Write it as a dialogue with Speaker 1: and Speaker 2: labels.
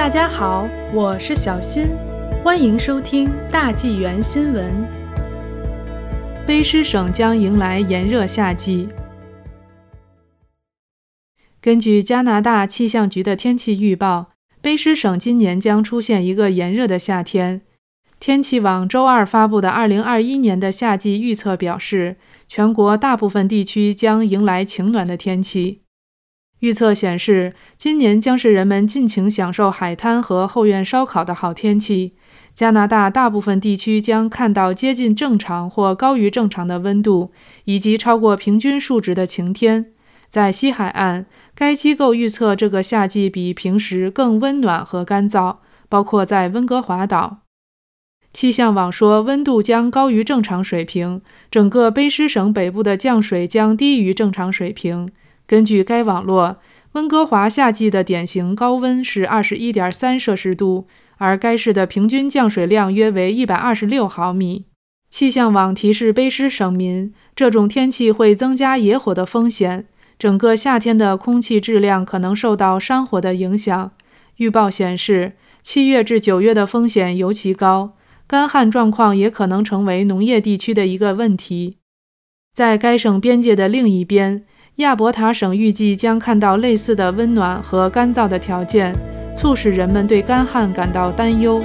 Speaker 1: 大家好，我是小新，欢迎收听大纪元新闻。卑诗省将迎来炎热夏季。根据加拿大气象局的天气预报，卑诗省今年将出现一个炎热的夏天。天气网周二发布的2021年的夏季预测表示，全国大部分地区将迎来晴暖的天气。预测显示，今年将是人们尽情享受海滩和后院烧烤的好天气。加拿大大部分地区将看到接近正常或高于正常的温度，以及超过平均数值的晴天。在西海岸，该机构预测这个夏季比平时更温暖和干燥，包括在温哥华岛。气象网说，温度将高于正常水平，整个卑诗省北部的降水将低于正常水平。根据该网络，温哥华夏季的典型高温是二十一点三摄氏度，而该市的平均降水量约为一百二十六毫米。气象网提示卑诗省民，这种天气会增加野火的风险，整个夏天的空气质量可能受到山火的影响。预报显示，七月至九月的风险尤其高，干旱状况也可能成为农业地区的一个问题。在该省边界的另一边。亚伯塔省预计将看到类似的温暖和干燥的条件，促使人们对干旱感到担忧。